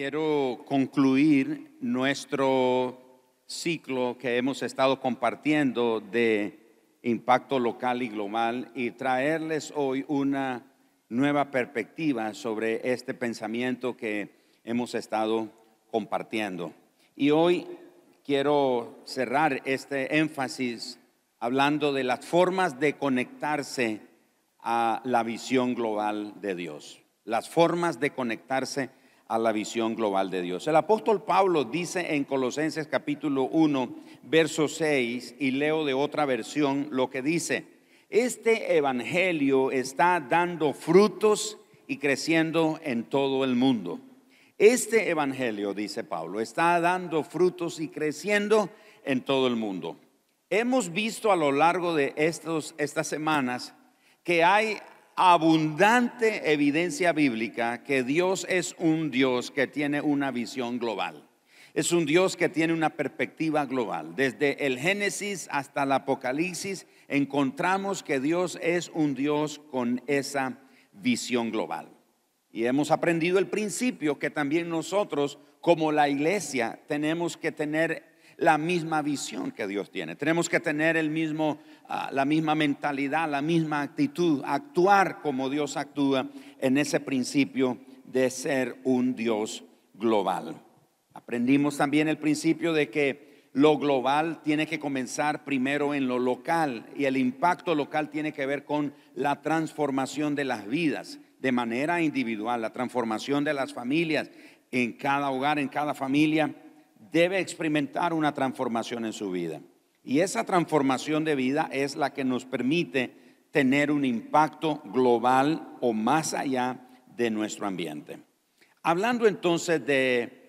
quiero concluir nuestro ciclo que hemos estado compartiendo de impacto local y global y traerles hoy una nueva perspectiva sobre este pensamiento que hemos estado compartiendo. Y hoy quiero cerrar este énfasis hablando de las formas de conectarse a la visión global de Dios. Las formas de conectarse a la visión global de Dios. El apóstol Pablo dice en Colosenses capítulo 1, verso 6, y leo de otra versión lo que dice, este evangelio está dando frutos y creciendo en todo el mundo. Este evangelio, dice Pablo, está dando frutos y creciendo en todo el mundo. Hemos visto a lo largo de estos, estas semanas que hay abundante evidencia bíblica que Dios es un Dios que tiene una visión global. Es un Dios que tiene una perspectiva global. Desde el Génesis hasta el Apocalipsis encontramos que Dios es un Dios con esa visión global. Y hemos aprendido el principio que también nosotros como la iglesia tenemos que tener la misma visión que Dios tiene. Tenemos que tener el mismo, ah, la misma mentalidad, la misma actitud, actuar como Dios actúa en ese principio de ser un Dios global. Aprendimos también el principio de que lo global tiene que comenzar primero en lo local y el impacto local tiene que ver con la transformación de las vidas de manera individual, la transformación de las familias en cada hogar, en cada familia debe experimentar una transformación en su vida. Y esa transformación de vida es la que nos permite tener un impacto global o más allá de nuestro ambiente. Hablando entonces de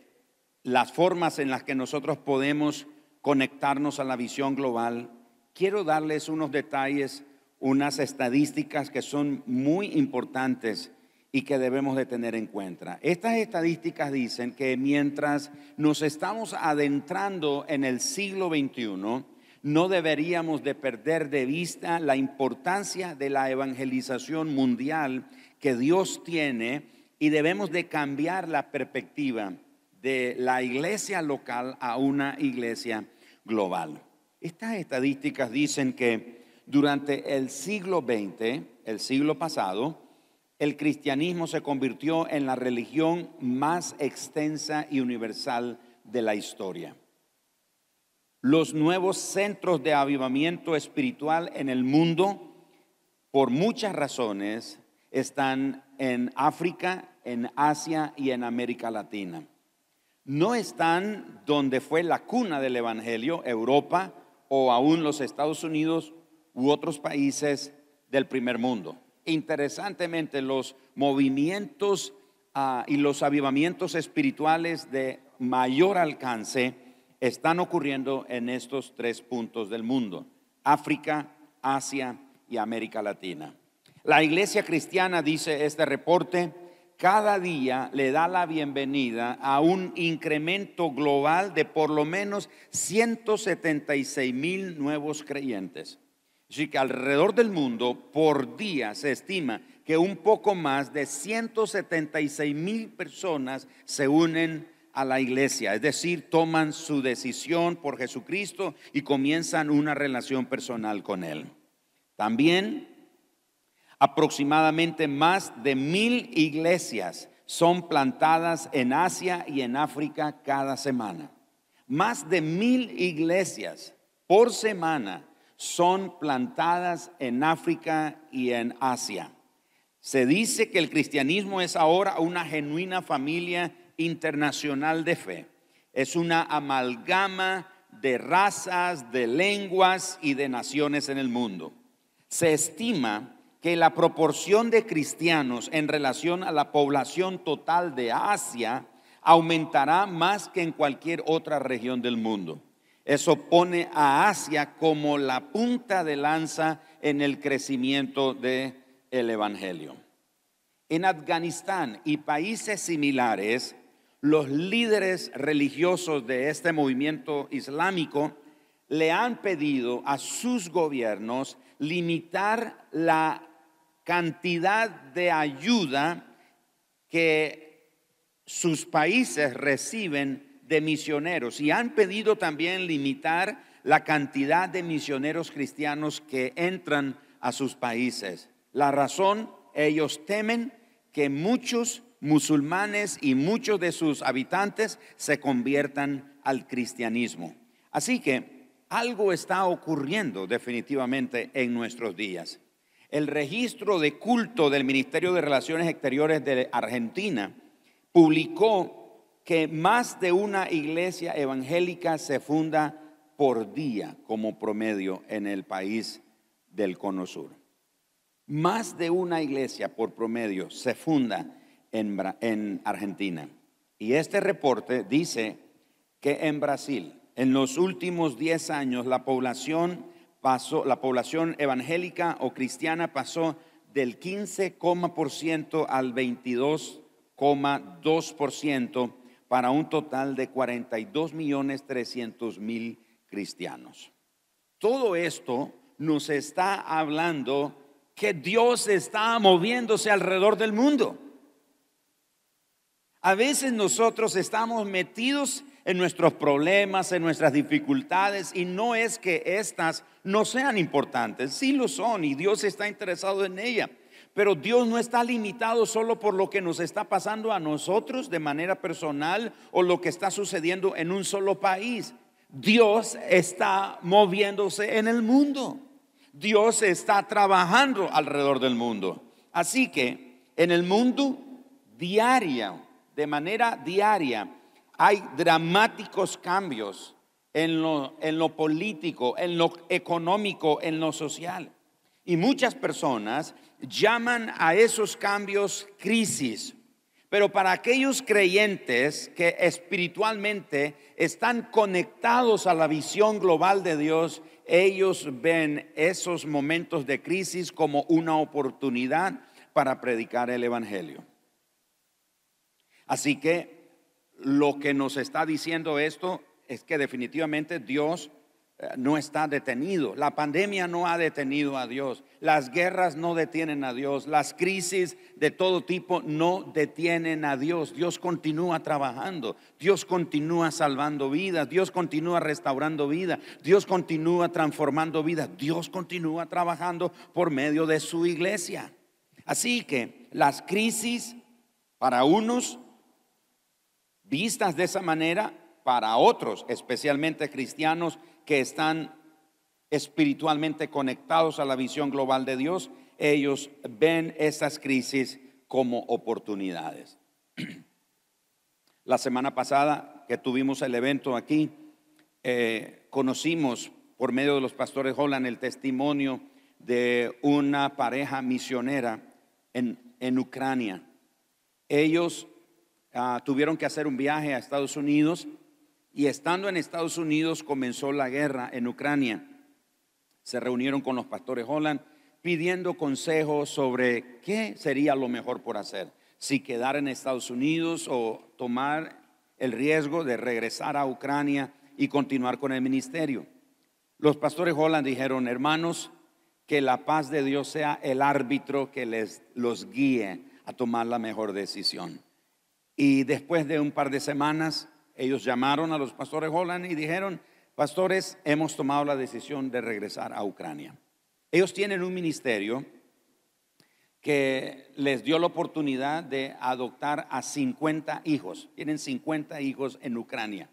las formas en las que nosotros podemos conectarnos a la visión global, quiero darles unos detalles, unas estadísticas que son muy importantes y que debemos de tener en cuenta. Estas estadísticas dicen que mientras nos estamos adentrando en el siglo XXI, no deberíamos de perder de vista la importancia de la evangelización mundial que Dios tiene y debemos de cambiar la perspectiva de la iglesia local a una iglesia global. Estas estadísticas dicen que durante el siglo XX, el siglo pasado, el cristianismo se convirtió en la religión más extensa y universal de la historia. Los nuevos centros de avivamiento espiritual en el mundo, por muchas razones, están en África, en Asia y en América Latina. No están donde fue la cuna del Evangelio, Europa o aún los Estados Unidos u otros países del primer mundo. Interesantemente, los movimientos ah, y los avivamientos espirituales de mayor alcance están ocurriendo en estos tres puntos del mundo, África, Asia y América Latina. La iglesia cristiana, dice este reporte, cada día le da la bienvenida a un incremento global de por lo menos 176 mil nuevos creyentes. Así que alrededor del mundo por día se estima que un poco más de 176 mil personas se unen a la iglesia, es decir, toman su decisión por Jesucristo y comienzan una relación personal con Él. También aproximadamente más de mil iglesias son plantadas en Asia y en África cada semana. Más de mil iglesias por semana son plantadas en África y en Asia. Se dice que el cristianismo es ahora una genuina familia internacional de fe. Es una amalgama de razas, de lenguas y de naciones en el mundo. Se estima que la proporción de cristianos en relación a la población total de Asia aumentará más que en cualquier otra región del mundo. Eso pone a Asia como la punta de lanza en el crecimiento del el Evangelio. En Afganistán y países similares, los líderes religiosos de este movimiento islámico le han pedido a sus gobiernos limitar la cantidad de ayuda que sus países reciben de misioneros y han pedido también limitar la cantidad de misioneros cristianos que entran a sus países. La razón, ellos temen que muchos musulmanes y muchos de sus habitantes se conviertan al cristianismo. Así que algo está ocurriendo definitivamente en nuestros días. El registro de culto del Ministerio de Relaciones Exteriores de Argentina publicó que más de una iglesia evangélica se funda por día como promedio en el país del Cono Sur. Más de una iglesia por promedio se funda en, Argentina. Y este reporte dice que en Brasil, en los últimos 10 años, la población pasó, la población evangélica o cristiana pasó del 15,% al 22,2% para un total de 42 millones 300 mil cristianos. Todo esto nos está hablando que Dios está moviéndose alrededor del mundo. A veces nosotros estamos metidos en nuestros problemas, en nuestras dificultades, y no es que estas no sean importantes, sí lo son, y Dios está interesado en ellas. Pero Dios no está limitado solo por lo que nos está pasando a nosotros de manera personal o lo que está sucediendo en un solo país. Dios está moviéndose en el mundo. Dios está trabajando alrededor del mundo. Así que en el mundo diario de manera diaria, hay dramáticos cambios en lo, en lo político, en lo económico, en lo social. Y muchas personas llaman a esos cambios crisis. Pero para aquellos creyentes que espiritualmente están conectados a la visión global de Dios, ellos ven esos momentos de crisis como una oportunidad para predicar el Evangelio. Así que lo que nos está diciendo esto es que definitivamente Dios no está detenido. La pandemia no ha detenido a Dios. Las guerras no detienen a Dios. Las crisis de todo tipo no detienen a Dios. Dios continúa trabajando. Dios continúa salvando vidas. Dios continúa restaurando vida. Dios continúa transformando vida. Dios continúa trabajando por medio de su iglesia. Así que las crisis para unos vistas de esa manera para otros, especialmente cristianos que están espiritualmente conectados a la visión global de Dios, ellos ven esas crisis como oportunidades. La semana pasada que tuvimos el evento aquí, eh, conocimos por medio de los pastores Holland el testimonio de una pareja misionera en, en Ucrania. Ellos Ah, tuvieron que hacer un viaje a Estados Unidos y estando en Estados Unidos comenzó la guerra en Ucrania. Se reunieron con los pastores Holland pidiendo consejos sobre qué sería lo mejor por hacer, si quedar en Estados Unidos o tomar el riesgo de regresar a Ucrania y continuar con el ministerio. Los pastores Holland dijeron, hermanos, que la paz de Dios sea el árbitro que les los guíe a tomar la mejor decisión. Y después de un par de semanas, ellos llamaron a los pastores Holland y dijeron, pastores, hemos tomado la decisión de regresar a Ucrania. Ellos tienen un ministerio que les dio la oportunidad de adoptar a 50 hijos. Tienen 50 hijos en Ucrania.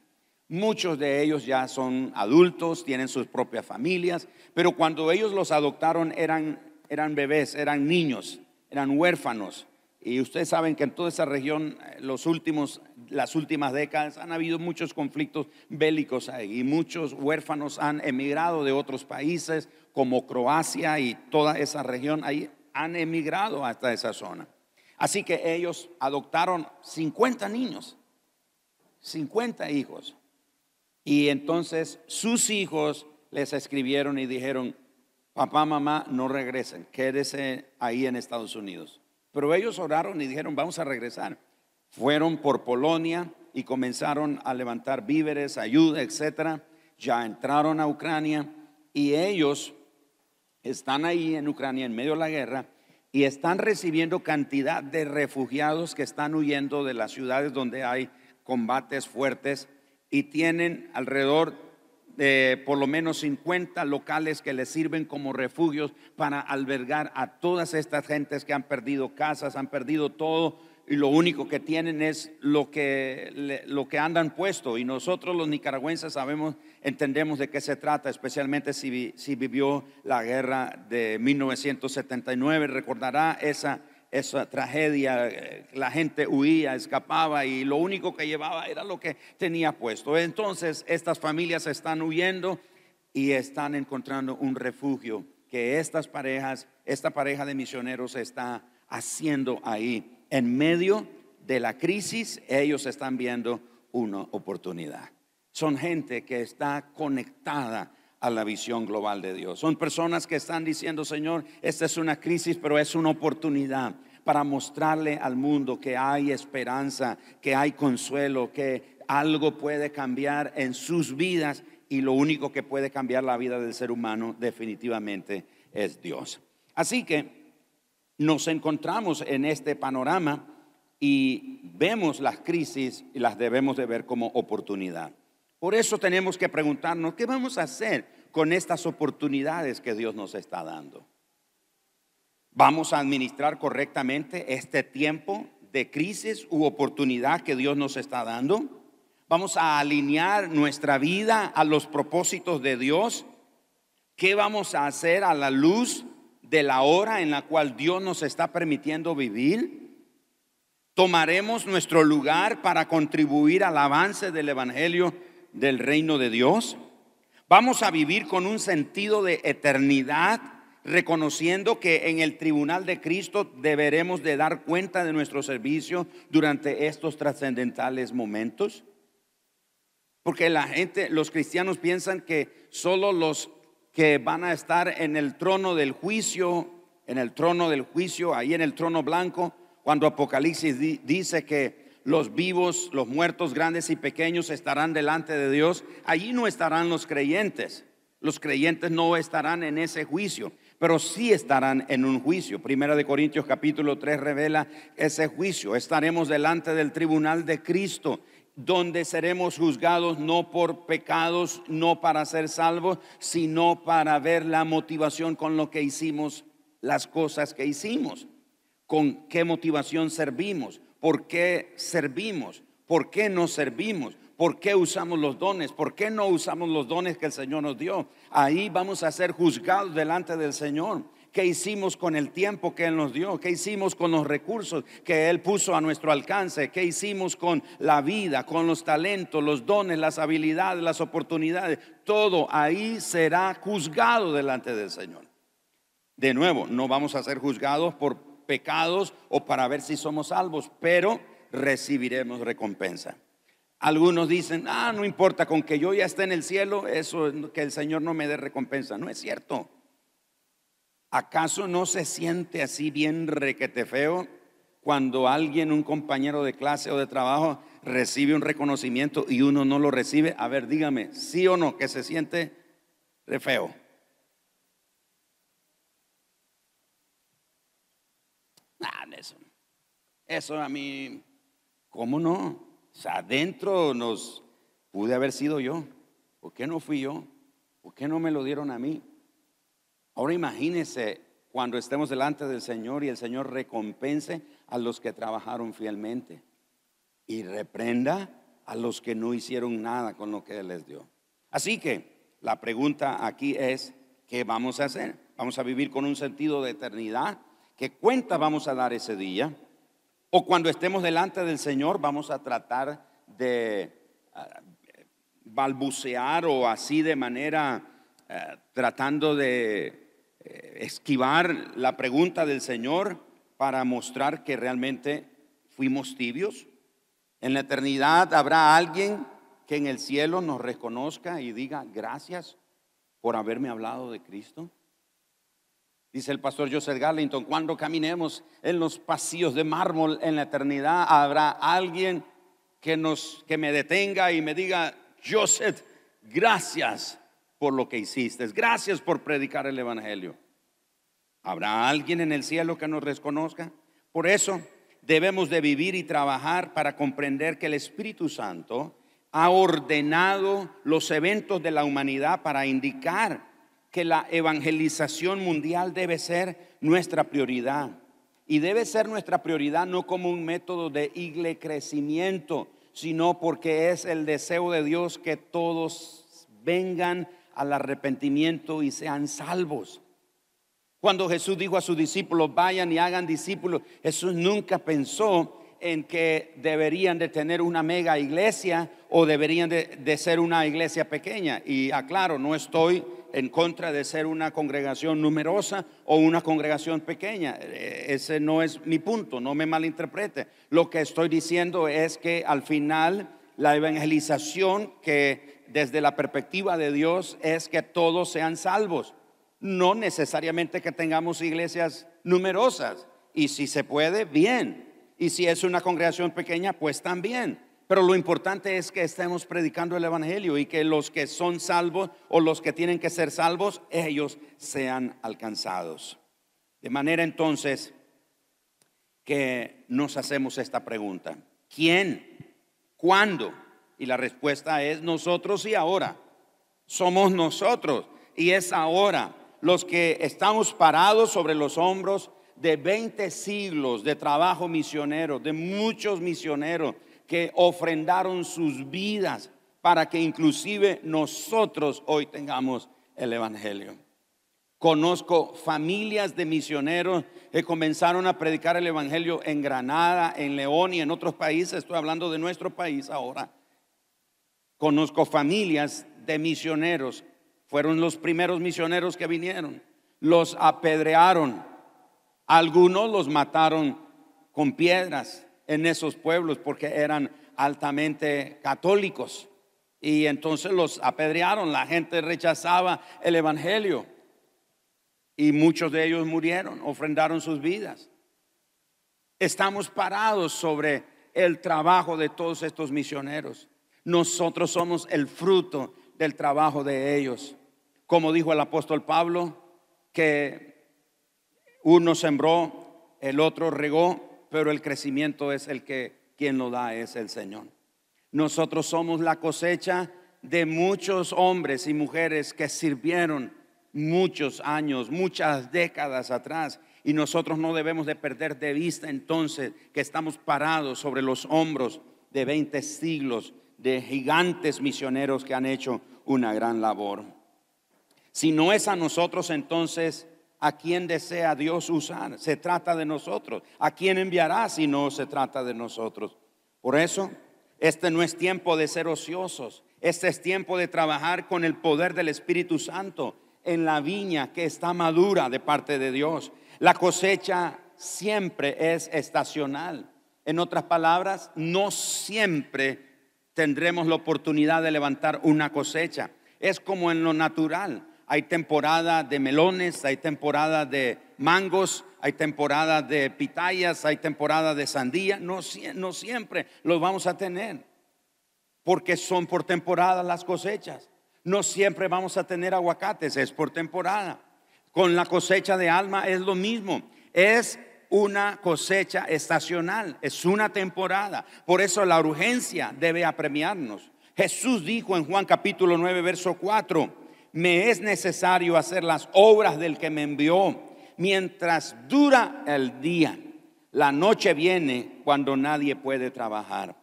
Muchos de ellos ya son adultos, tienen sus propias familias, pero cuando ellos los adoptaron eran, eran bebés, eran niños, eran huérfanos. Y ustedes saben que en toda esa región, eh, los últimos, las últimas décadas, han habido muchos conflictos bélicos ahí y muchos huérfanos han emigrado de otros países como Croacia y toda esa región ahí han emigrado hasta esa zona. Así que ellos adoptaron 50 niños, 50 hijos. Y entonces sus hijos les escribieron y dijeron, papá, mamá, no regresen, quédese ahí en Estados Unidos. Pero ellos oraron y dijeron, vamos a regresar. Fueron por Polonia y comenzaron a levantar víveres, ayuda, etcétera. Ya entraron a Ucrania y ellos están ahí en Ucrania en medio de la guerra y están recibiendo cantidad de refugiados que están huyendo de las ciudades donde hay combates fuertes y tienen alrededor de por lo menos 50 locales que les sirven como refugios para albergar a todas estas gentes que han perdido casas, han perdido todo y lo único que tienen es lo que, lo que andan puesto. Y nosotros los nicaragüenses sabemos, entendemos de qué se trata, especialmente si, si vivió la guerra de 1979. Recordará esa, esa tragedia, eh, la gente huía, escapaba y lo único que llevaba era lo que tenía puesto. Entonces estas familias están huyendo y están encontrando un refugio que estas parejas, esta pareja de misioneros está haciendo ahí en medio de la crisis, ellos están viendo una oportunidad. Son gente que está conectada a la visión global de Dios. Son personas que están diciendo, Señor, esta es una crisis, pero es una oportunidad para mostrarle al mundo que hay esperanza, que hay consuelo, que algo puede cambiar en sus vidas y lo único que puede cambiar la vida del ser humano definitivamente es Dios. Así que nos encontramos en este panorama y vemos las crisis y las debemos de ver como oportunidad. Por eso tenemos que preguntarnos, ¿qué vamos a hacer con estas oportunidades que Dios nos está dando? ¿Vamos a administrar correctamente este tiempo de crisis u oportunidad que Dios nos está dando? ¿Vamos a alinear nuestra vida a los propósitos de Dios? ¿Qué vamos a hacer a la luz de la hora en la cual Dios nos está permitiendo vivir? ¿Tomaremos nuestro lugar para contribuir al avance del Evangelio del reino de Dios? ¿Vamos a vivir con un sentido de eternidad, reconociendo que en el tribunal de Cristo deberemos de dar cuenta de nuestro servicio durante estos trascendentales momentos? Porque la gente, los cristianos piensan que solo los que van a estar en el trono del juicio, en el trono del juicio, ahí en el trono blanco, cuando Apocalipsis dice que los vivos, los muertos grandes y pequeños estarán delante de Dios, allí no estarán los creyentes. Los creyentes no estarán en ese juicio, pero sí estarán en un juicio. Primera de Corintios capítulo 3 revela ese juicio. Estaremos delante del tribunal de Cristo donde seremos juzgados no por pecados, no para ser salvos, sino para ver la motivación con lo que hicimos, las cosas que hicimos, con qué motivación servimos, por qué servimos, por qué no servimos, por qué usamos los dones, por qué no usamos los dones que el Señor nos dio. Ahí vamos a ser juzgados delante del Señor. ¿Qué hicimos con el tiempo que Él nos dio? ¿Qué hicimos con los recursos que Él puso a nuestro alcance? ¿Qué hicimos con la vida, con los talentos, los dones, las habilidades, las oportunidades? Todo ahí será juzgado delante del Señor. De nuevo, no vamos a ser juzgados por pecados o para ver si somos salvos, pero recibiremos recompensa. Algunos dicen, ah, no importa, con que yo ya esté en el cielo, eso que el Señor no me dé recompensa. No es cierto. ¿Acaso no se siente así bien requete feo cuando alguien, un compañero de clase o de trabajo, recibe un reconocimiento y uno no lo recibe? A ver, dígame, sí o no, que se siente re feo. Ah, eso, eso a mí, ¿cómo no? O sea, adentro nos pude haber sido yo. ¿Por qué no fui yo? ¿Por qué no me lo dieron a mí? Ahora imagínese cuando estemos delante del Señor y el Señor recompense a los que trabajaron fielmente y reprenda a los que no hicieron nada con lo que Él les dio. Así que la pregunta aquí es, ¿qué vamos a hacer? ¿Vamos a vivir con un sentido de eternidad? ¿Qué cuenta vamos a dar ese día? ¿O cuando estemos delante del Señor vamos a tratar de ah, balbucear o así de manera eh, tratando de eh, esquivar la pregunta del Señor para mostrar que realmente fuimos tibios. En la eternidad habrá alguien que en el cielo nos reconozca y diga gracias por haberme hablado de Cristo. Dice el pastor Joseph Garlington, cuando caminemos en los pasillos de mármol en la eternidad, habrá alguien que nos que me detenga y me diga, Joseph, gracias por lo que hiciste. Gracias por predicar el Evangelio. ¿Habrá alguien en el cielo que nos reconozca? Por eso debemos de vivir y trabajar para comprender que el Espíritu Santo ha ordenado los eventos de la humanidad para indicar que la evangelización mundial debe ser nuestra prioridad. Y debe ser nuestra prioridad no como un método de igle crecimiento, sino porque es el deseo de Dios que todos vengan al arrepentimiento y sean salvos. Cuando Jesús dijo a sus discípulos, vayan y hagan discípulos, Jesús nunca pensó en que deberían de tener una mega iglesia o deberían de, ser una iglesia pequeña. Y aclaro, no estoy en contra de ser una congregación numerosa o una congregación pequeña. Eh, ese no es mi punto, no me malinterprete. Lo que estoy diciendo es que al final la evangelización que desde la perspectiva de Dios es que todos sean salvos. No necesariamente que tengamos iglesias numerosas. Y si se puede, bien. Y si es una congregación pequeña, pues también. Pero lo importante es que estemos predicando el Evangelio y que los que son salvos o los que tienen que ser salvos, ellos sean alcanzados. De manera entonces que nos hacemos esta pregunta. ¿Quién? ¿Cuándo? Y la respuesta es nosotros y ahora. Somos nosotros y es ahora los que estamos parados sobre los hombros de 20 siglos de trabajo misionero, de muchos misioneros que ofrendaron sus vidas para que inclusive nosotros hoy tengamos el Evangelio. Conozco familias de misioneros que comenzaron a predicar el Evangelio en Granada, en León y en otros países. Estoy hablando de nuestro país ahora. Conozco familias de misioneros. Fueron los primeros misioneros que vinieron. Los apedrearon, algunos los mataron con piedras en esos pueblos porque eran altamente católicos. Y entonces los apedrearon, la gente rechazaba el Evangelio. Y muchos de ellos murieron, ofrendaron sus vidas. Estamos parados sobre el trabajo de todos estos misioneros. Nosotros somos el fruto del trabajo de ellos. Como dijo el apóstol Pablo, que uno sembró, el otro regó, pero el crecimiento es el que quien lo da es el Señor. Nosotros somos la cosecha de muchos hombres y mujeres que sirvieron muchos años, muchas décadas atrás. Y nosotros no debemos de perder de vista entonces que estamos parados sobre los hombros de 20 siglos de gigantes misioneros que han hecho una gran labor. Si no es a nosotros entonces a quién desea Dios usar. Se trata de nosotros. ¿A quién enviará si no se trata de nosotros? Por eso, este no es tiempo de ser ociosos. Este es tiempo de trabajar con el poder del Espíritu Santo en la viña que está madura de parte de Dios. La cosecha siempre es estacional. En otras palabras, no siempre tendremos la oportunidad de levantar una cosecha. Es como en lo natural hay temporada de melones, hay temporada de mangos, hay temporada de pitayas, hay temporada de sandía. No, siempre los vamos a tener, porque son por temporada las cosechas. No siempre vamos a tener aguacates, es por temporada. Con la cosecha de alma es lo mismo. Es una cosecha estacional, es una temporada. Por eso la urgencia debe apremiarnos. Jesús dijo en Juan capítulo 9, verso 4, me es necesario hacer las obras del que me envió mientras dura el día. La noche viene cuando nadie puede trabajar.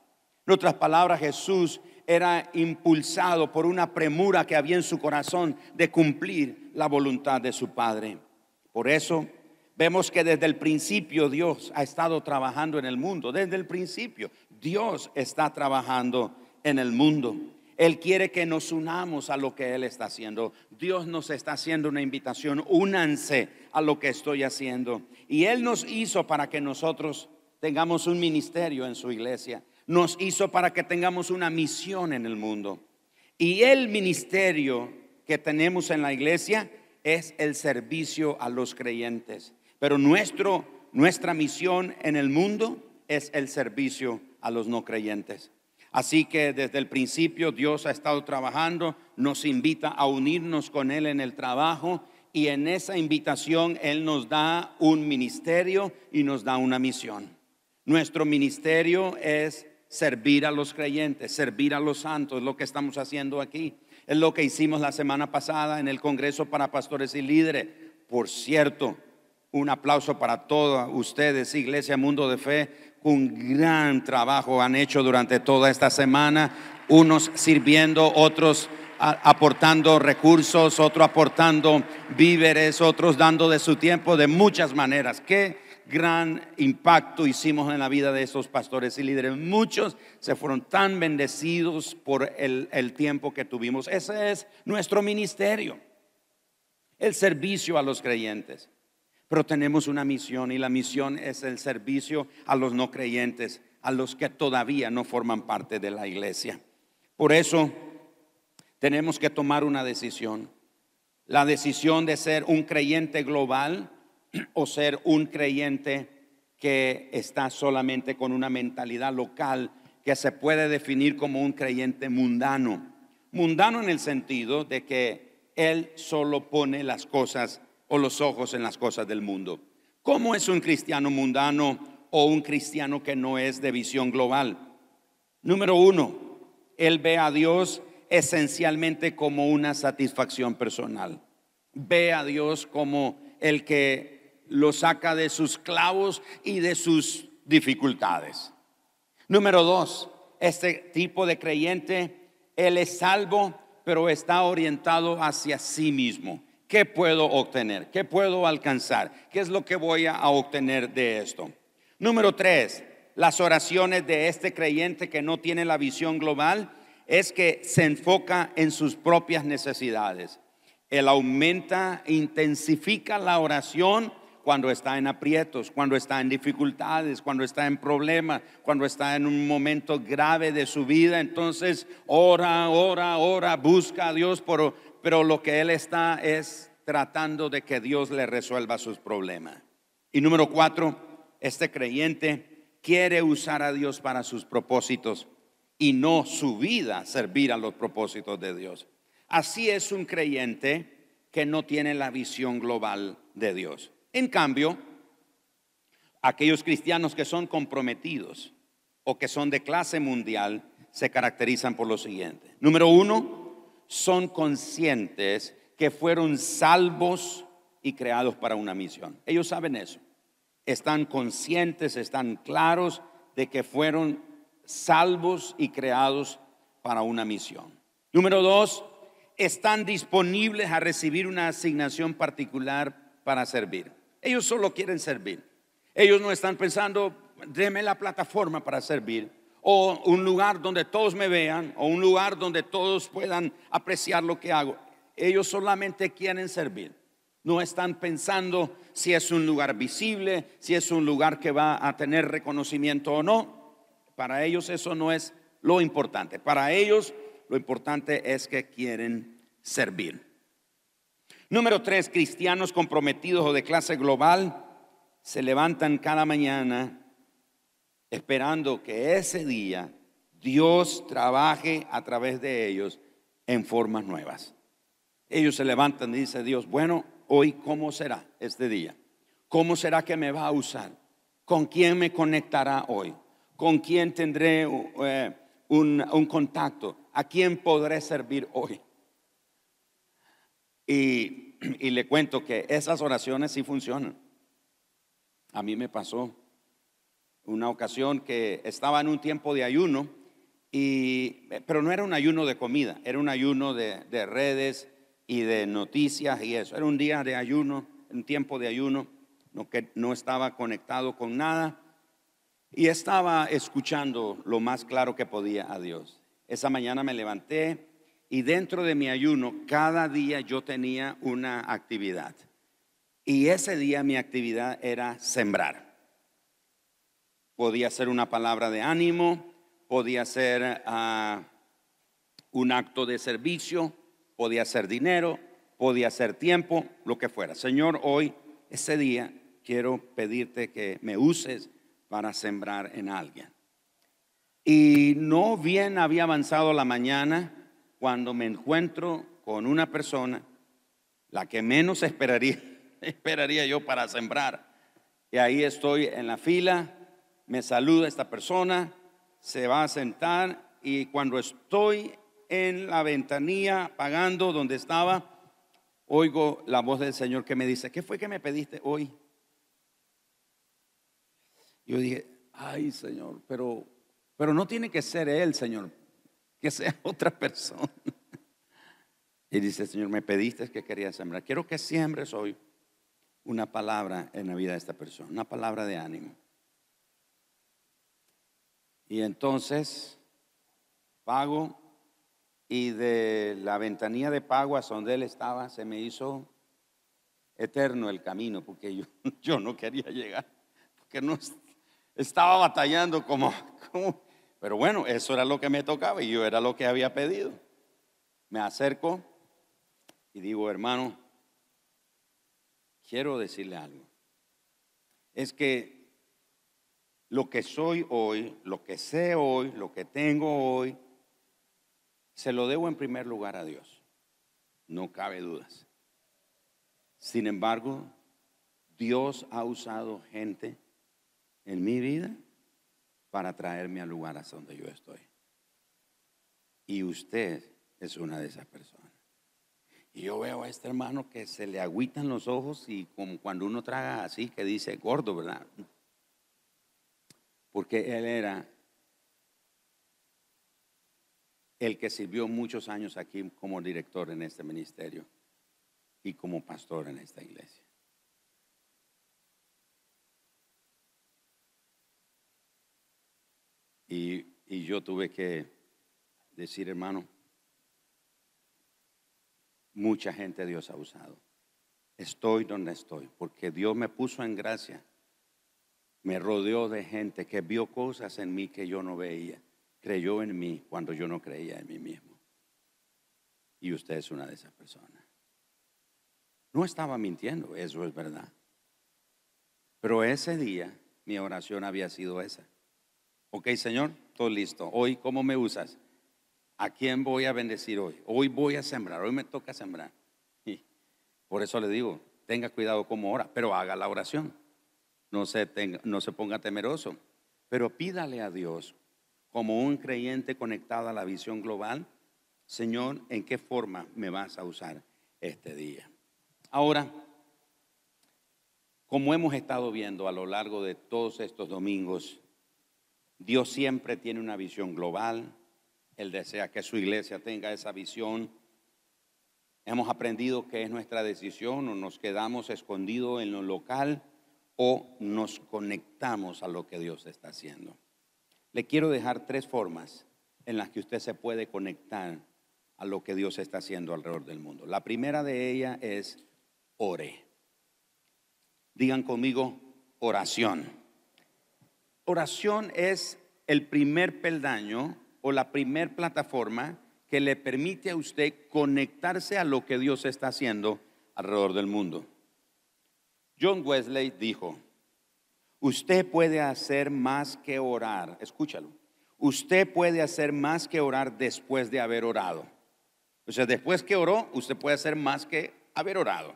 En otras palabras, Jesús era impulsado por una premura que había en su corazón de cumplir la voluntad de su Padre. Por eso vemos que desde el principio Dios ha estado trabajando en el mundo. Desde el principio Dios está trabajando en el mundo. Él quiere que nos unamos a lo que Él está haciendo. Dios nos está haciendo una invitación, únanse a lo que estoy haciendo. Y Él nos hizo para que nosotros tengamos un ministerio en su iglesia. Nos hizo para que tengamos una misión en el mundo. Y el ministerio que tenemos en la iglesia es el servicio a los creyentes. Pero nuestro, nuestra misión en el mundo es el servicio a los no creyentes. Así que desde el principio Dios ha estado trabajando, nos invita a unirnos con Él en el trabajo y en esa invitación Él nos da un ministerio y nos da una misión. Nuestro ministerio es servir a los creyentes, servir a los santos, es lo que estamos haciendo aquí. Es lo que hicimos la semana pasada en el Congreso para Pastores y Líderes. Por cierto, un aplauso para todos ustedes, Iglesia Mundo de Fe. Un gran trabajo han hecho durante toda esta semana, unos sirviendo, otros aportando recursos, otros aportando víveres, otros dando de su tiempo de muchas maneras. Qué gran impacto hicimos en la vida de esos pastores y líderes. Muchos se fueron tan bendecidos por el, el tiempo que tuvimos. Ese es nuestro ministerio, el servicio a los creyentes. Pero tenemos una misión y la misión es el servicio a los no creyentes, a los que todavía no forman parte de la iglesia. Por eso tenemos que tomar una decisión. La decisión de ser un creyente global o ser un creyente que está solamente con una mentalidad local que se puede definir como un creyente mundano. Mundano en el sentido de que él solo pone las cosas o los ojos en las cosas del mundo. ¿Cómo es un cristiano mundano o un cristiano que no es de visión global? Número uno, él ve a Dios esencialmente como una satisfacción personal. Ve a Dios como el que lo saca de sus clavos y de sus dificultades. Número dos, este tipo de creyente, él es salvo, pero está orientado hacia sí mismo. ¿Qué puedo obtener? ¿Qué puedo alcanzar? ¿Qué es lo que voy a obtener de esto? Número tres, las oraciones de este creyente que no tiene la visión global es que se enfoca en sus propias necesidades. Él aumenta, intensifica la oración cuando está en aprietos, cuando está en dificultades, cuando está en problemas, cuando está en un momento grave de su vida. Entonces ora, ora, ora, busca a Dios, pero, pero lo que él está es tratando de que Dios le resuelva sus problemas. Y número cuatro, este creyente quiere usar a Dios para sus propósitos y no su vida servir a los propósitos de Dios. Así es un creyente que no tiene la visión global de Dios. En cambio, aquellos cristianos que son comprometidos o que son de clase mundial se caracterizan por lo siguiente. Número uno, son conscientes que fueron salvos y creados para una misión. Ellos saben eso. Están conscientes, están claros de que fueron salvos y creados para una misión. Número dos, están disponibles a recibir una asignación particular para servir. Ellos solo quieren servir. Ellos no están pensando, déme la plataforma para servir, o un lugar donde todos me vean, o un lugar donde todos puedan apreciar lo que hago. Ellos solamente quieren servir. No están pensando si es un lugar visible, si es un lugar que va a tener reconocimiento o no. Para ellos eso no es lo importante. Para ellos lo importante es que quieren servir. Número tres, cristianos comprometidos o de clase global se levantan cada mañana esperando que ese día Dios trabaje a través de ellos en formas nuevas. Ellos se levantan y dicen, Dios, bueno, hoy cómo será este día? ¿Cómo será que me va a usar? ¿Con quién me conectará hoy? con quién tendré eh, un, contacto, a quién podré servir hoy. Y, le cuento que esas oraciones sí funcionan. A mí me pasó una ocasión que estaba en un tiempo de ayuno, y, pero no era un ayuno de comida, era un ayuno de, de redes y de noticias y eso. Era un día de ayuno, un tiempo de ayuno, no, que no estaba conectado con nada y estaba escuchando lo más claro que podía a Dios. Esa mañana me levanté y dentro de mi ayuno cada día yo tenía una actividad. Y ese día mi actividad era sembrar. Podía ser una palabra de ánimo, podía ser ah, un acto de servicio, podía ser dinero, podía ser tiempo, lo que fuera. Señor, hoy, ese día, quiero pedirte que me uses para sembrar en alguien. Y no bien había avanzado la mañana cuando me encuentro con una persona, la que menos esperaría, esperaría yo para sembrar. Y ahí estoy en la fila, me saluda esta persona, se va a sentar y cuando estoy en la ventanilla pagando donde estaba, oigo la voz del Señor que me dice, ¿qué fue que me pediste hoy? Yo dije, ay Señor, pero, pero no tiene que ser Él, Señor, que sea otra persona. Y dice, Señor, me pediste que quería sembrar. Quiero que siembres hoy una palabra en la vida de esta persona, una palabra de ánimo. Y entonces pago y de la ventanilla de pago a donde él estaba se me hizo eterno el camino porque yo, yo no quería llegar, porque no estaba batallando como, como, pero bueno, eso era lo que me tocaba y yo era lo que había pedido. Me acerco y digo, hermano, quiero decirle algo. Es que lo que soy hoy, lo que sé hoy, lo que tengo hoy, se lo debo en primer lugar a Dios. No cabe dudas. Sin embargo, Dios ha usado gente en mi vida para traerme al lugar hasta donde yo estoy. Y usted es una de esas personas. Y yo veo a este hermano que se le agüitan los ojos y como cuando uno traga así, que dice gordo, ¿verdad? Porque él era el que sirvió muchos años aquí como director en este ministerio y como pastor en esta iglesia. Y, yo tuve que decir, hermano, mucha gente Dios ha usado. Estoy donde estoy, porque Dios me puso en gracia. Me rodeó de gente que vio cosas en mí que yo no veía. Creyó en mí cuando yo no creía en mí mismo. Y usted es una de esas personas. No estaba mintiendo, eso es verdad. Pero ese día mi oración había sido esa. Ok, Señor, todo listo. Hoy, ¿cómo me usas? ¿A quién voy a bendecir hoy? Hoy voy a sembrar, hoy me toca sembrar. Y por eso le digo, tenga cuidado como ora, pero haga la oración. No se, tenga, no se ponga temeroso, pero pídale a Dios como un creyente conectado a la visión global, Señor, ¿en qué forma me vas a usar este día? Ahora, como hemos estado viendo a lo largo de todos estos domingos, Dios siempre tiene una visión global, él desea que su iglesia tenga esa visión. Hemos aprendido que es nuestra decisión o nos quedamos escondidos en lo local o nos conectamos a lo que Dios está haciendo. Le quiero dejar tres formas en las que usted se puede conectar a lo que Dios está haciendo alrededor del mundo. La primera de ellas es ore. Digan conmigo oración. Oración es el primer peldaño o la primer plataforma que le permite a usted conectarse a lo que Dios está haciendo alrededor del mundo. John Wesley dijo, usted puede hacer más que orar, escúchalo, usted puede hacer más que orar después de haber orado. O sea, después que oró, usted puede hacer más que haber orado.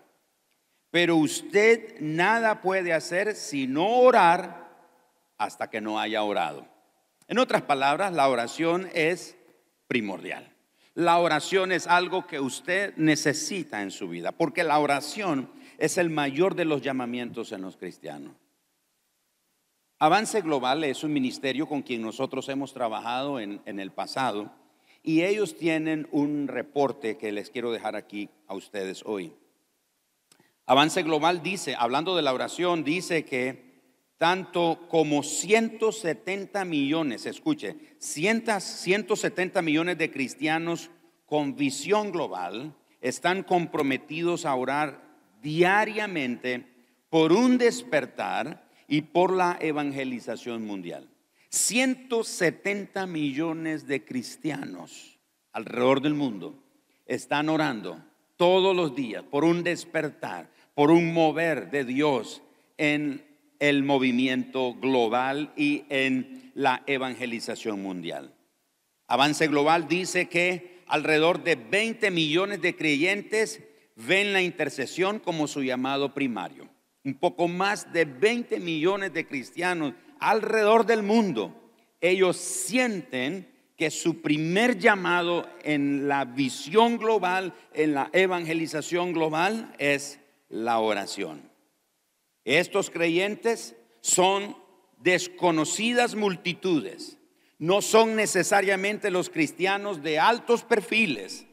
Pero usted nada puede hacer sino orar hasta que no haya orado. En otras palabras, la oración es primordial. La oración es algo que usted necesita en su vida, porque la oración es el mayor de los llamamientos en los cristianos. Avance Global es un ministerio con quien nosotros hemos trabajado en, en, el pasado y ellos tienen un reporte que les quiero dejar aquí a ustedes hoy. Avance Global dice, hablando de la oración, dice que tanto como 170 millones, escuche, 170 millones de cristianos con visión global están comprometidos a orar diariamente por un despertar y por la evangelización mundial. 170 millones de cristianos alrededor del mundo están orando todos los días por un despertar, por un mover de Dios en el movimiento global y en la evangelización mundial. Avance Global dice que alrededor de 20 millones de creyentes ven la intercesión como su llamado primario. Un poco más de 20 millones de cristianos alrededor del mundo, ellos sienten que su primer llamado en la visión global, en la evangelización global, es la oración. Estos creyentes son desconocidas multitudes, no son necesariamente los cristianos de altos perfiles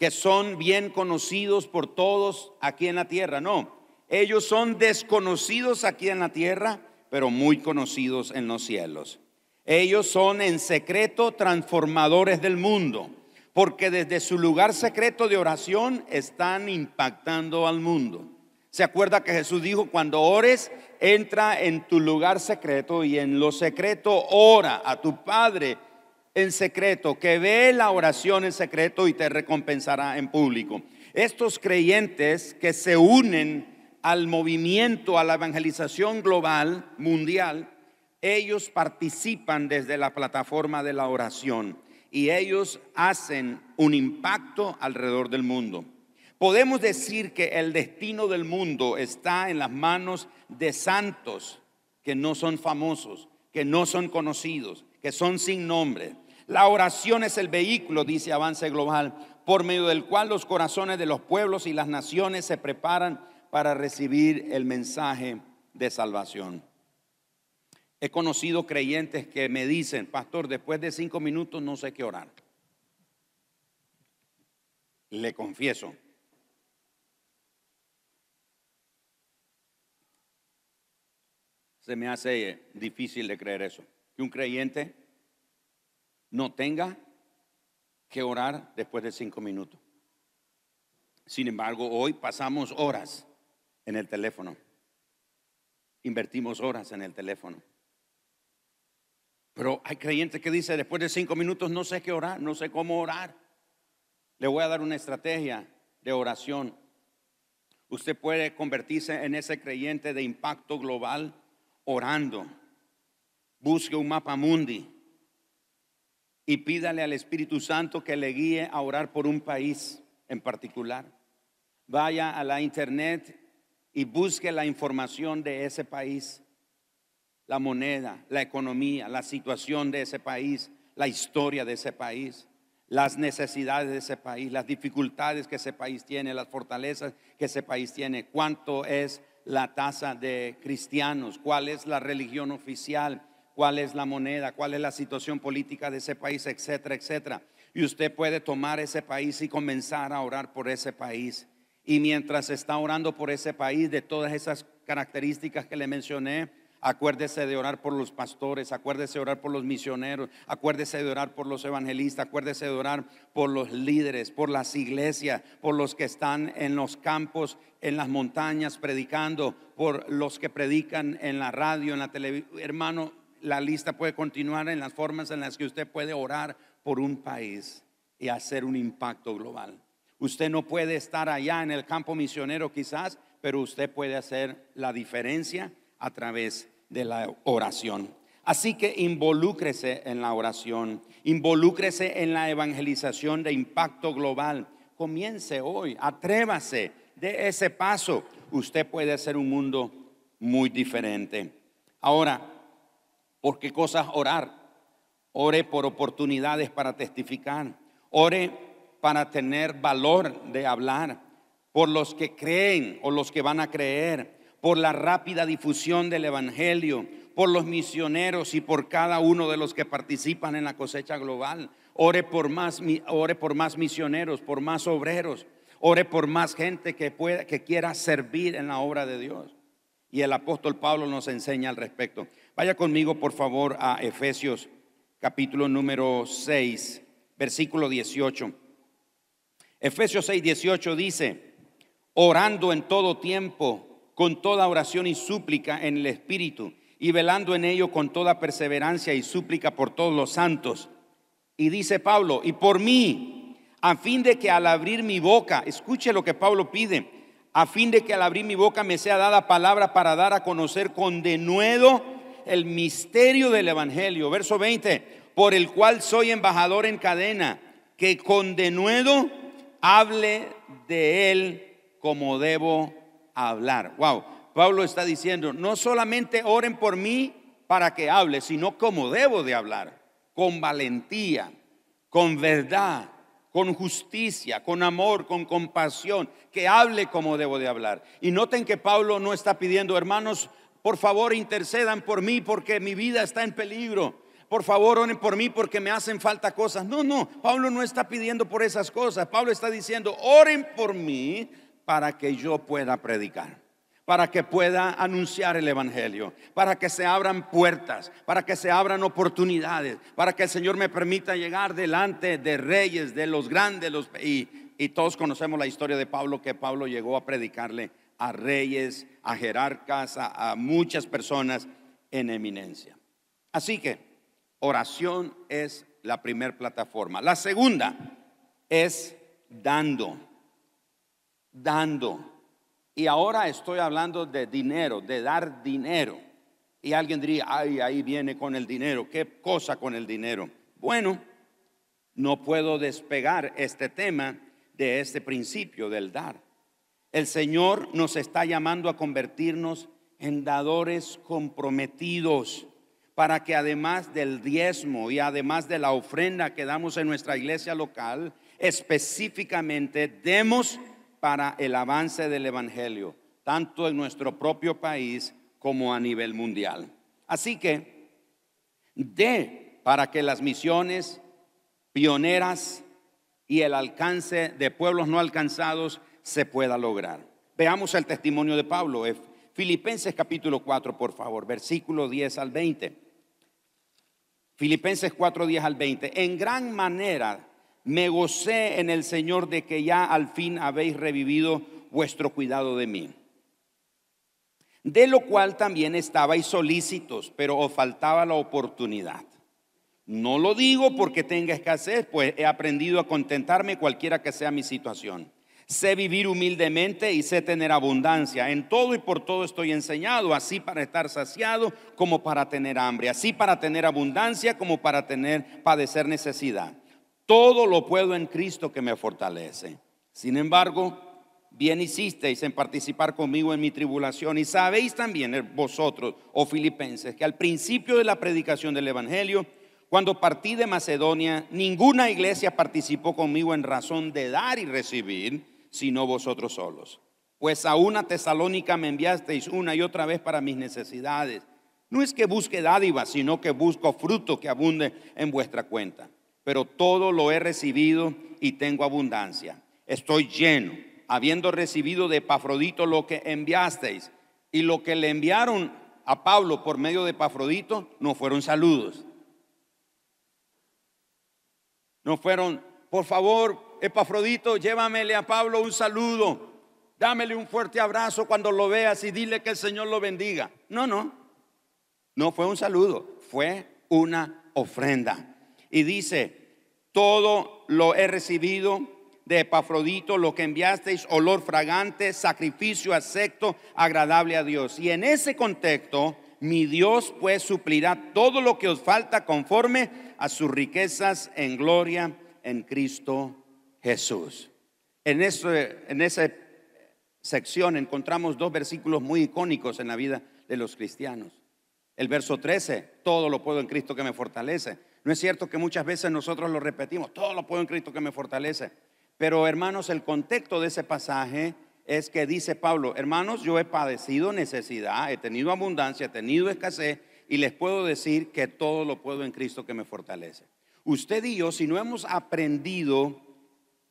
que son bien conocidos por todos aquí en la tierra, no, ellos son desconocidos aquí en la tierra, pero muy conocidos en los cielos. Ellos son en secreto transformadores del mundo, porque desde su lugar secreto de oración están impactando al mundo. ¿Se acuerda que Jesús dijo, cuando ores, entra en tu lugar secreto y en lo secreto ora a tu Padre en secreto, que ve la oración en secreto y te recompensará en público? Estos creyentes que se unen al movimiento, a la evangelización global, mundial, ellos participan desde la plataforma de la oración y ellos hacen un impacto alrededor del mundo. Podemos decir que el destino del mundo está en las manos de santos que no son famosos, que no son conocidos, que son sin nombre. La oración es el vehículo, dice Avance Global, por medio del cual los corazones de los pueblos y las naciones se preparan para recibir el mensaje de salvación. He conocido creyentes que me dicen, pastor, después de cinco minutos no sé qué orar. Le confieso, Se me hace difícil de creer eso. Que un creyente no tenga que orar después de cinco minutos. Sin embargo, hoy pasamos horas en el teléfono. Invertimos horas en el teléfono. Pero hay creyentes que dicen, después de cinco minutos no sé qué orar, no sé cómo orar. Le voy a dar una estrategia de oración. Usted puede convertirse en ese creyente de impacto global orando. Busque un mapa mundi y pídale al Espíritu Santo que le guíe a orar por un país en particular. Vaya a la internet y busque la información de ese país, la moneda, la economía, la situación de ese país, la historia de ese país, las necesidades de ese país, las dificultades que ese país tiene, las fortalezas que ese país tiene, cuánto es la tasa de cristianos, cuál es la religión oficial, cuál es la moneda, cuál es la situación política de ese país, etcétera, etcétera. Y usted puede tomar ese país y comenzar a orar por ese país. Y mientras está orando por ese país, de todas esas características que le mencioné, Acuérdese de orar por los pastores, acuérdese de orar por los misioneros, acuérdese de orar por los evangelistas, acuérdese de orar por los líderes, por las iglesias, por los que están en los campos, en las montañas predicando, por los que predican en la radio, en la televisión. Hermano, la lista puede continuar en las formas en las que usted puede orar por un país y hacer un impacto global. Usted no puede estar allá en el campo misionero quizás, pero usted puede hacer la diferencia a través de la oración. Así que involúcrese en la oración, involúcrese en la evangelización de impacto global. Comience hoy, atrévase de ese paso. Usted puede hacer un mundo muy diferente. Ahora, ¿por qué cosas orar? Ore por oportunidades para testificar. Ore para tener valor de hablar. Por los que creen o los que van a creer por la rápida difusión del Evangelio, por los misioneros y por cada uno de los que participan en la cosecha global. Ore por más, ore por más misioneros, por más obreros. Ore por más gente que, pueda, que quiera servir en la obra de Dios. Y el apóstol Pablo nos enseña al respecto. Vaya conmigo, por favor, a Efesios capítulo número 6, versículo 18. Efesios 6, 18 dice, orando en todo tiempo con toda oración y súplica en el Espíritu, y velando en ello con toda perseverancia y súplica por todos los santos. Y dice Pablo, y por mí, a fin de que al abrir mi boca, escuche lo que Pablo pide, a fin de que al abrir mi boca me sea dada palabra para dar a conocer con denuedo el misterio del Evangelio. Verso 20, por el cual soy embajador en cadena, que con denuedo hable de él como debo hablar. Wow, Pablo está diciendo, no solamente oren por mí para que hable, sino como debo de hablar, con valentía, con verdad, con justicia, con amor, con compasión, que hable como debo de hablar. Y noten que Pablo no está pidiendo, hermanos, por favor intercedan por mí porque mi vida está en peligro. Por favor, oren por mí porque me hacen falta cosas. No, no, Pablo no está pidiendo por esas cosas. Pablo está diciendo, oren por mí para que yo pueda predicar para que pueda anunciar el Evangelio, para que se abran puertas, para que se abran oportunidades, para que el Señor me permita llegar delante de reyes, de los grandes, los, y, y todos conocemos la historia de Pablo, que Pablo llegó a predicarle a reyes, a jerarcas, a, muchas personas en eminencia. Así que oración es la primera plataforma. La segunda es dando, dando. Y ahora estoy hablando de dinero, de dar dinero. Y alguien diría, ay, ahí viene con el dinero. ¿Qué cosa con el dinero? Bueno, no puedo despegar este tema de este principio del dar. El Señor nos está llamando a convertirnos en dadores comprometidos para que además del diezmo y además de la ofrenda que damos en nuestra iglesia local, específicamente demos para el avance del Evangelio, tanto en nuestro propio país como a nivel mundial. Así que, de para que las misiones pioneras y el alcance de pueblos no alcanzados se pueda lograr. Veamos el testimonio de Pablo. Filipenses capítulo 4, por favor, versículo 10 al 20. Filipenses 4, 10 al 20. En gran manera me gocé en el Señor de que ya al fin habéis revivido vuestro cuidado de mí. De lo cual también estabais solícitos, pero os faltaba la oportunidad. No lo digo porque tenga escasez, pues he aprendido a contentarme cualquiera que sea mi situación. Sé vivir humildemente y sé tener abundancia. En todo y por todo estoy enseñado, así para estar saciado como para tener hambre, así para tener abundancia como para tener padecer necesidad. Todo lo puedo en Cristo que me fortalece. Sin embargo, bien hicisteis en participar conmigo en mi tribulación. Y sabéis también eh, vosotros, oh filipenses, que al principio de la predicación del Evangelio, cuando partí de Macedonia, ninguna iglesia participó conmigo en razón de dar y recibir, sino vosotros solos. Pues a una tesalónica me enviasteis una y otra vez para mis necesidades. No es que busque dádiva, sino que busco fruto que abunde en vuestra cuenta pero todo lo he recibido y tengo abundancia. Estoy lleno, habiendo recibido de Epafrodito lo que enviasteis. Y lo que le enviaron a Pablo por medio de Epafrodito no fueron saludos. No fueron, por favor, Epafrodito, llévamele a Pablo un saludo. Dámele un fuerte abrazo cuando lo veas y dile que el Señor lo bendiga. No, no. No fue un saludo, fue una ofrenda. Y dice, todo lo he recibido de Epafrodito, lo que enviasteis, olor fragante, sacrificio acepto, agradable a Dios. Y en ese contexto, mi Dios pues suplirá todo lo que os falta conforme a sus riquezas en gloria en Cristo Jesús. En, en esa sección encontramos dos versículos muy icónicos en la vida de los cristianos. El verso 13, todo lo puedo en Cristo que me fortalece. No es cierto que muchas veces nosotros lo repetimos, todo lo puedo en Cristo que me fortalece. Pero hermanos, el contexto de ese pasaje es que dice Pablo, hermanos, yo he padecido necesidad, he tenido abundancia, he tenido escasez y les puedo decir que todo lo puedo en Cristo que me fortalece. Usted y yo, si no hemos aprendido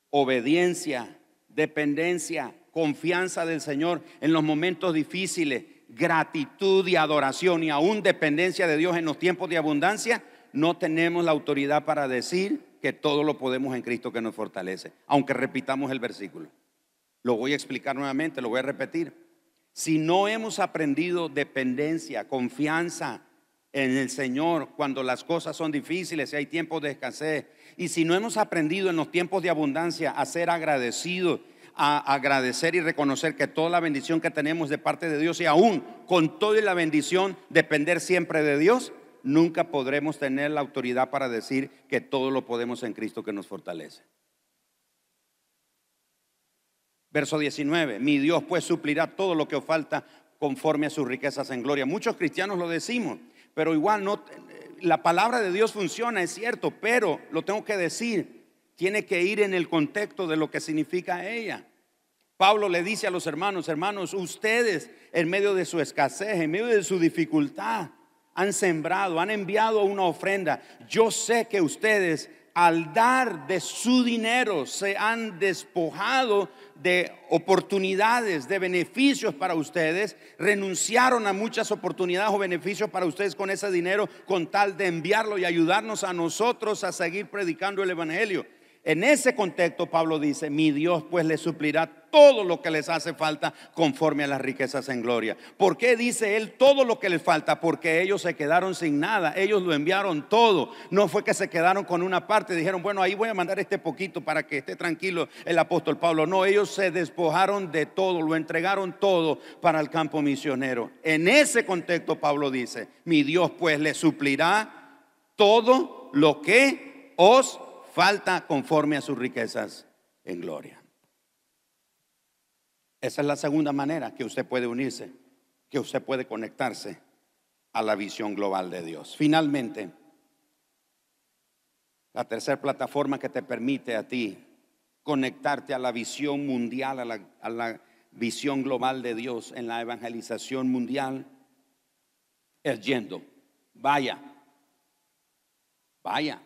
obediencia, dependencia, confianza del Señor en los momentos difíciles, gratitud y adoración y aún dependencia de Dios en los tiempos de abundancia, no tenemos la autoridad para decir que todo lo podemos en Cristo que nos fortalece, aunque repitamos el versículo. Lo voy a explicar nuevamente, lo voy a repetir. Si no hemos aprendido dependencia, confianza en el Señor cuando las cosas son difíciles y hay tiempos de escasez, y si no hemos aprendido en los tiempos de abundancia a ser agradecidos, a agradecer y reconocer que toda la bendición que tenemos de parte de Dios y aún con toda la bendición depender siempre de Dios, nunca podremos tener la autoridad para decir que todo lo podemos en Cristo que nos fortalece. Verso 19, mi Dios pues suplirá todo lo que os falta conforme a sus riquezas en gloria. Muchos cristianos lo decimos, pero igual no, la palabra de Dios funciona, es cierto, pero lo tengo que decir, tiene que ir en el contexto de lo que significa ella. Pablo le dice a los hermanos, hermanos, ustedes en medio de su escasez, en medio de su dificultad, han sembrado, han enviado una ofrenda. Yo sé que ustedes al dar de su dinero se han despojado de oportunidades, de beneficios para ustedes, renunciaron a muchas oportunidades o beneficios para ustedes con ese dinero con tal de enviarlo y ayudarnos a nosotros a seguir predicando el Evangelio. En ese contexto Pablo dice, mi Dios pues les suplirá todo lo que les hace falta conforme a las riquezas en gloria. ¿Por qué dice él todo lo que les falta? Porque ellos se quedaron sin nada, ellos lo enviaron todo. No fue que se quedaron con una parte, dijeron, bueno, ahí voy a mandar este poquito para que esté tranquilo el apóstol Pablo. No, ellos se despojaron de todo, lo entregaron todo para el campo misionero. En ese contexto Pablo dice, mi Dios pues les suplirá todo lo que os falta conforme a sus riquezas en gloria. Esa es la segunda manera que usted puede unirse, que usted puede conectarse a la visión global de Dios. Finalmente, la tercera plataforma que te permite a ti conectarte a la visión mundial, a la, a la visión global de Dios en la evangelización mundial, es yendo. Vaya, vaya.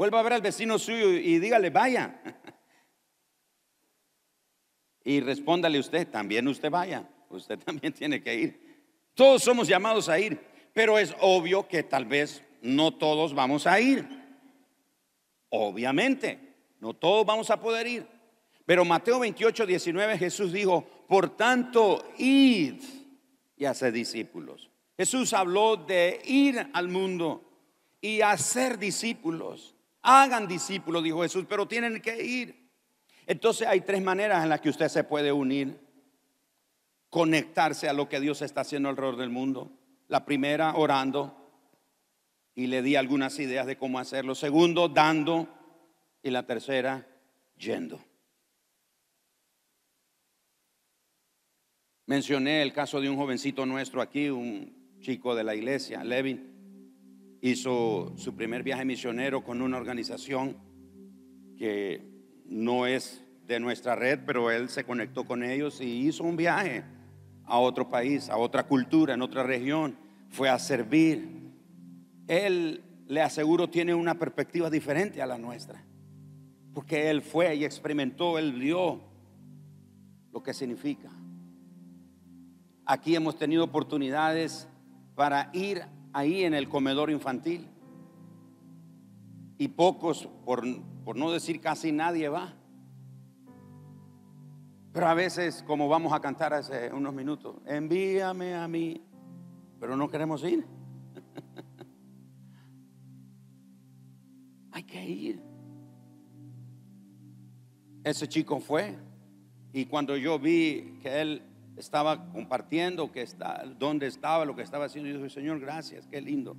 Vuelva a ver al vecino suyo y dígale, vaya. Y respóndale usted, también usted vaya, usted también tiene que ir. Todos somos llamados a ir, pero es obvio que tal vez no todos vamos a ir. Obviamente, no todos vamos a poder ir. Pero Mateo 28, 19 Jesús dijo, por tanto, id y hacer discípulos. Jesús habló de ir al mundo y hacer discípulos. Hagan discípulos, dijo Jesús, pero tienen que ir. Entonces hay tres maneras en las que usted se puede unir, conectarse a lo que Dios está haciendo alrededor del mundo. La primera, orando, y le di algunas ideas de cómo hacerlo. Segundo, dando, y la tercera, yendo. Mencioné el caso de un jovencito nuestro aquí, un chico de la iglesia, Levin, hizo su primer viaje misionero con una organización que no es de nuestra red, pero él se conectó con ellos y hizo un viaje a otro país, a otra cultura, en otra región. Fue a servir. Él, le aseguro, tiene una perspectiva diferente a la nuestra. Porque él fue y experimentó, él vio lo que significa. Aquí hemos tenido oportunidades para ir ahí en el comedor infantil. Y pocos, por por no decir casi nadie va. Pero a veces, como vamos a cantar hace unos minutos, envíame a mí, pero no queremos ir. Hay que ir. Ese chico fue y cuando yo vi que él estaba compartiendo que está, dónde estaba, lo que estaba haciendo, yo dije, Señor, gracias, qué lindo.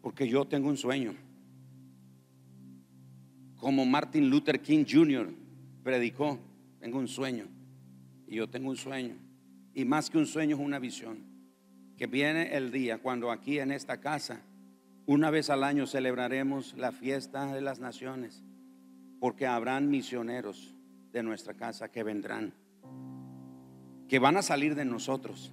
Porque yo tengo un sueño como Martin Luther King Jr. predicó, tengo un sueño. Y yo tengo un sueño. Y más que un sueño es una visión. Que viene el día cuando aquí en esta casa, una vez al año celebraremos la fiesta de las naciones. Porque habrán misioneros de nuestra casa que vendrán. Que van a salir de nosotros.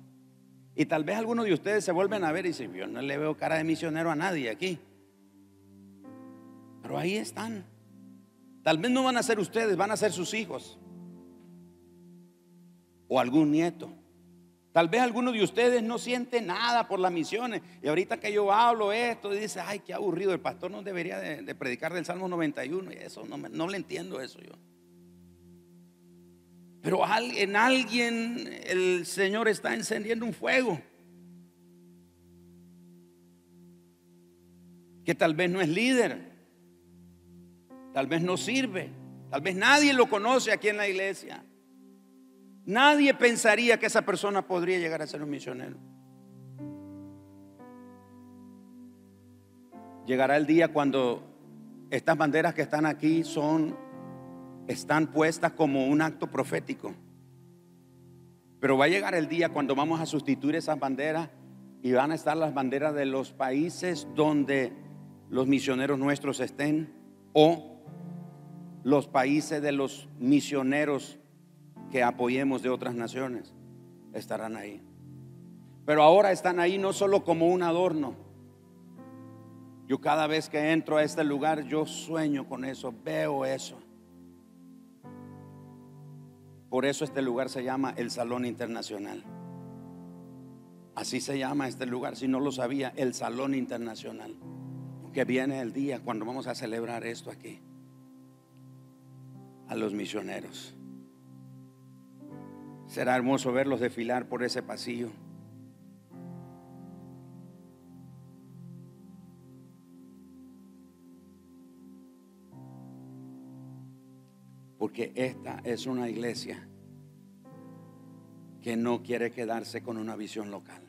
Y tal vez algunos de ustedes se vuelven a ver y dicen, yo no le veo cara de misionero a nadie aquí. Pero ahí están. Tal vez no van a ser ustedes, van a ser sus hijos. O algún nieto. Tal vez alguno de ustedes no siente nada por las misiones. Y ahorita que yo hablo esto, dice, ay, qué aburrido, el pastor no debería de, predicar del Salmo 91. Y eso no, no le entiendo eso yo. Pero en alguien el Señor está encendiendo un fuego. Que tal vez no es líder, Tal vez no sirve. Tal vez nadie lo conoce aquí en la iglesia. Nadie pensaría que esa persona podría llegar a ser un misionero. Llegará el día cuando estas banderas que están aquí son están puestas como un acto profético. Pero va a llegar el día cuando vamos a sustituir esas banderas y van a estar las banderas de los países donde los misioneros nuestros estén o los países de los misioneros que apoyemos de otras naciones estarán ahí. Pero ahora están ahí no solo como un adorno. Yo cada vez que entro a este lugar, yo sueño con eso, veo eso. Por eso este lugar se llama el Salón Internacional. Así se llama este lugar, si no lo sabía, el Salón Internacional. Que viene el día cuando vamos a celebrar esto aquí. A los misioneros. Será hermoso verlos desfilar por ese pasillo. Porque esta es una iglesia que no quiere quedarse con una visión local.